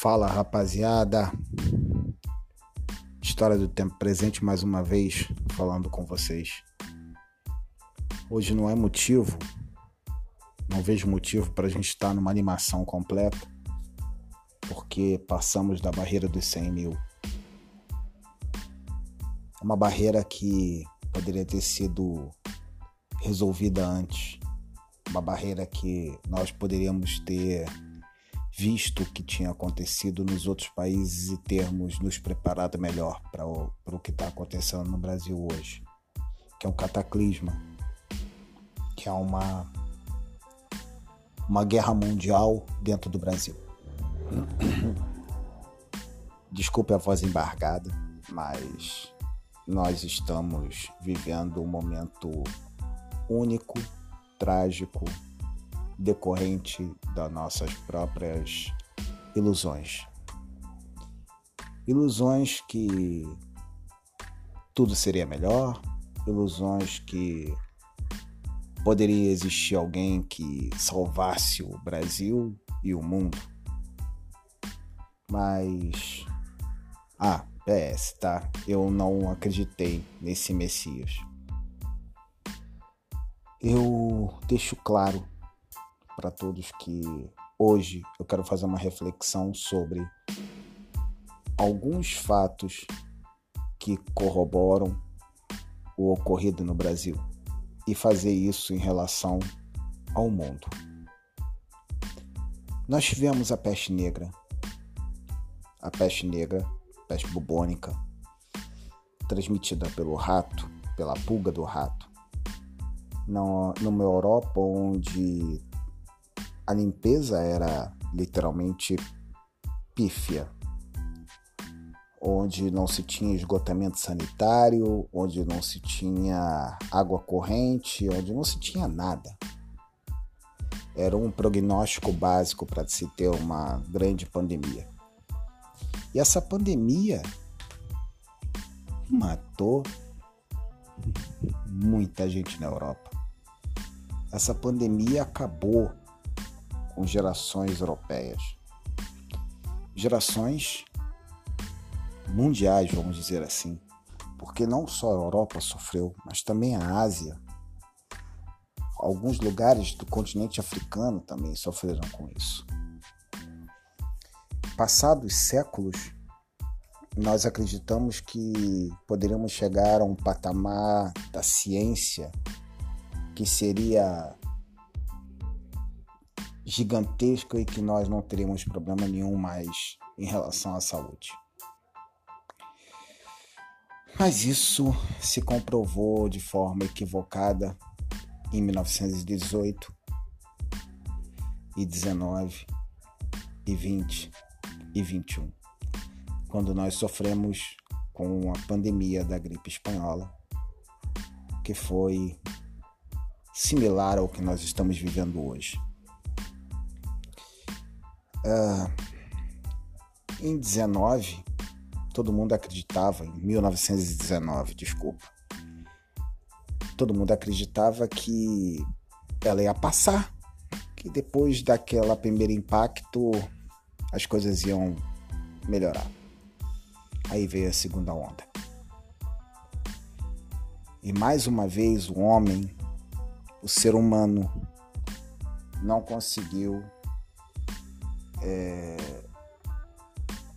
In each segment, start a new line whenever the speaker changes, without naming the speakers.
Fala rapaziada, história do tempo presente mais uma vez falando com vocês. Hoje não é motivo, não vejo motivo para a gente estar numa animação completa, porque passamos da barreira dos 100 mil. Uma barreira que poderia ter sido resolvida antes, uma barreira que nós poderíamos ter visto o que tinha acontecido nos outros países e termos nos preparado melhor para o, para o que está acontecendo no Brasil hoje, que é um cataclisma, que é uma, uma guerra mundial dentro do Brasil. Desculpe a voz embargada, mas nós estamos vivendo um momento único, trágico, decorrente das nossas próprias ilusões. Ilusões que tudo seria melhor, ilusões que poderia existir alguém que salvasse o Brasil e o mundo. Mas. Ah, PS, tá? Eu não acreditei nesse Messias. Eu deixo claro para todos que hoje eu quero fazer uma reflexão sobre alguns fatos que corroboram o ocorrido no Brasil e fazer isso em relação ao mundo. Nós tivemos a peste negra, a peste negra, peste bubônica, transmitida pelo rato, pela pulga do rato, numa Europa onde a limpeza era literalmente pífia, onde não se tinha esgotamento sanitário, onde não se tinha água corrente, onde não se tinha nada. Era um prognóstico básico para se ter uma grande pandemia. E essa pandemia matou muita gente na Europa. Essa pandemia acabou com gerações europeias. Gerações mundiais, vamos dizer assim, porque não só a Europa sofreu, mas também a Ásia. Alguns lugares do continente africano também sofreram com isso. Passados séculos, nós acreditamos que poderíamos chegar a um patamar da ciência que seria gigantesca e que nós não teremos problema nenhum mais em relação à saúde. Mas isso se comprovou de forma equivocada em 1918 e 19 e 20 e 21, quando nós sofremos com a pandemia da gripe espanhola, que foi similar ao que nós estamos vivendo hoje. Uh, em 19, todo mundo acreditava, em 1919, desculpa, todo mundo acreditava que ela ia passar, que depois daquela primeiro impacto as coisas iam melhorar. Aí veio a segunda onda. E mais uma vez o homem, o ser humano, não conseguiu é,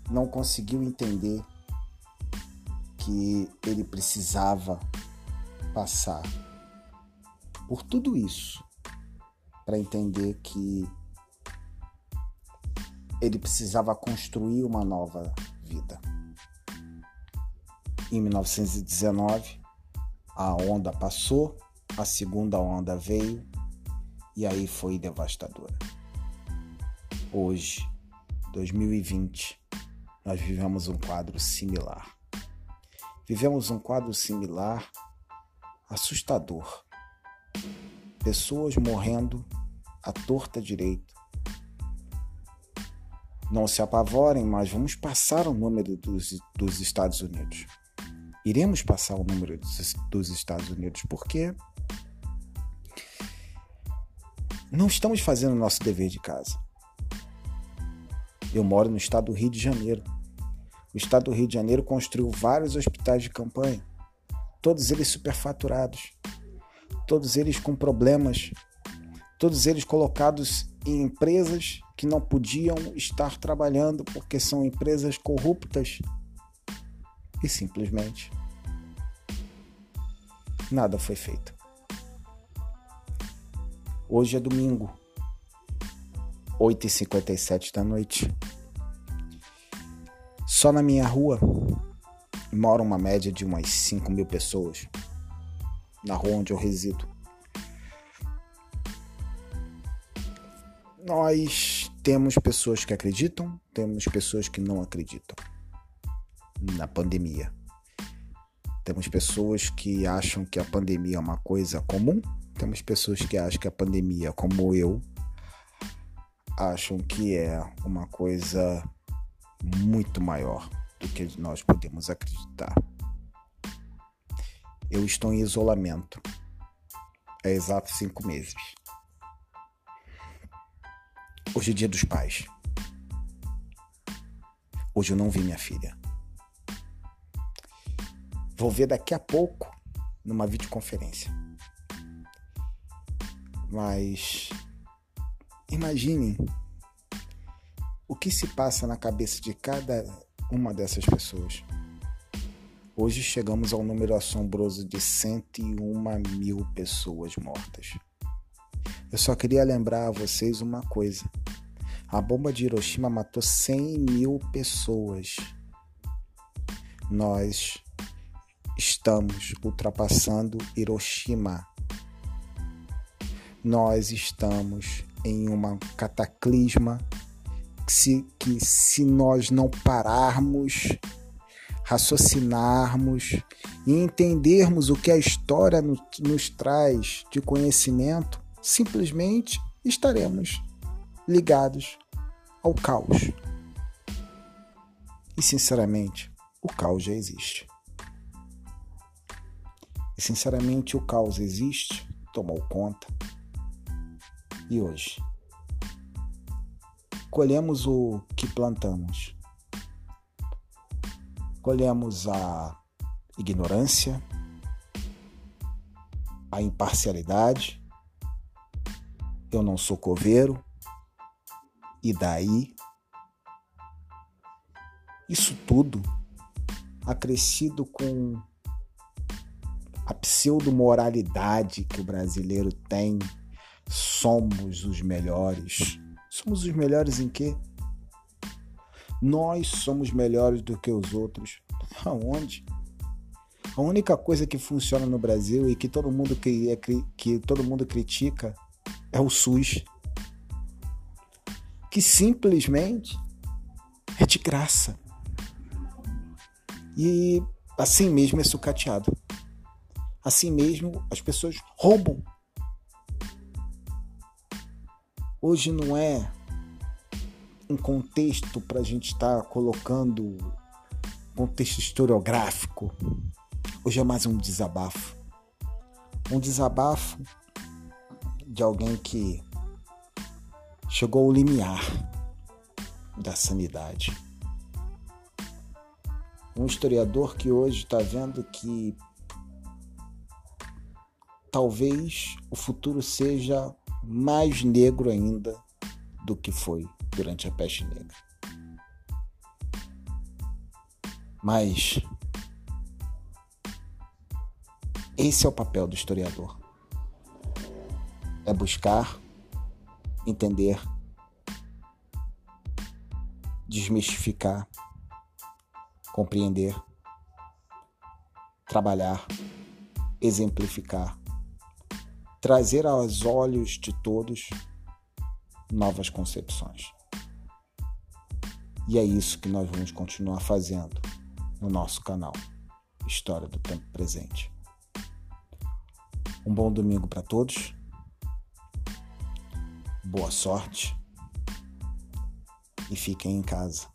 não conseguiu entender que ele precisava passar por tudo isso para entender que ele precisava construir uma nova vida. Em 1919, a onda passou, a segunda onda veio e aí foi devastadora hoje, 2020, nós vivemos um quadro similar. Vivemos um quadro similar assustador. Pessoas morrendo à torta direita. Não se apavorem, mas vamos passar o número dos, dos Estados Unidos. Iremos passar o número dos, dos Estados Unidos porque não estamos fazendo o nosso dever de casa Eu moro no estado do Rio de Janeiro. O estado do Rio de Janeiro construiu vários hospitais de campanha, todos eles superfaturados, todos eles com problemas, todos eles colocados em empresas que não podiam estar trabalhando porque são empresas corruptas e simplesmente nada foi feito. Hoje é domingo, 8h57 da noite. Só na minha rua mora uma média de umas 5 mil pessoas, na rua onde eu resido. Nós temos pessoas que acreditam, temos pessoas que não acreditam na pandemia. Temos pessoas que acham que a pandemia é uma coisa comum, temos pessoas que acham que a pandemia, como eu, acham que é uma coisa muito maior do que nós podemos acreditar. Eu estou em isolamento há exatos cinco meses. Hoje é dia dos pais. Hoje eu não vi minha filha. Vou ver daqui a pouco numa videoconferência. Mas imaginem o que se passa na cabeça de cada uma dessas pessoas. Hoje chegamos ao número assombroso de 101 mil pessoas mortas. Eu só queria lembrar a vocês uma coisa. A bomba de Hiroshima matou 100 mil pessoas. Nós estamos ultrapassando Hiroshima. Nós estamos em uma cataclisma que se, que se nós não pararmos, raciocinarmos e entendermos o que a história nos, nos traz de conhecimento, simplesmente estaremos ligados ao caos. E sinceramente, o caos já existe. E sinceramente, o caos existe, tomou conta. E hoje? Colhemos o que plantamos. Colhemos a ignorância, a imparcialidade. Eu não sou coveiro, e daí? Isso tudo acrescido com a pseudo-moralidade que o brasileiro tem. Somos os melhores. Somos os melhores em quê? Nós somos melhores do que os outros. Aonde? A única coisa que funciona no Brasil e que todo mundo que, é, que todo mundo critica é o SUS que simplesmente é de graça. E assim mesmo é sucateado. Assim mesmo as pessoas roubam. Hoje não é um contexto para a gente estar tá colocando contexto historiográfico. Hoje é mais um desabafo. Um desabafo de alguém que chegou ao limiar da sanidade. Um historiador que hoje está vendo que talvez o futuro seja mais negro ainda do que foi durante a peste negra. Mas esse é o papel do historiador. É buscar entender, desmistificar, compreender, trabalhar, exemplificar, trazer aos olhos de todos novas concepções. E é isso que nós vamos continuar fazendo no nosso canal História do Tempo Presente. Um bom domingo para todos boa sorte e fiquem em casa.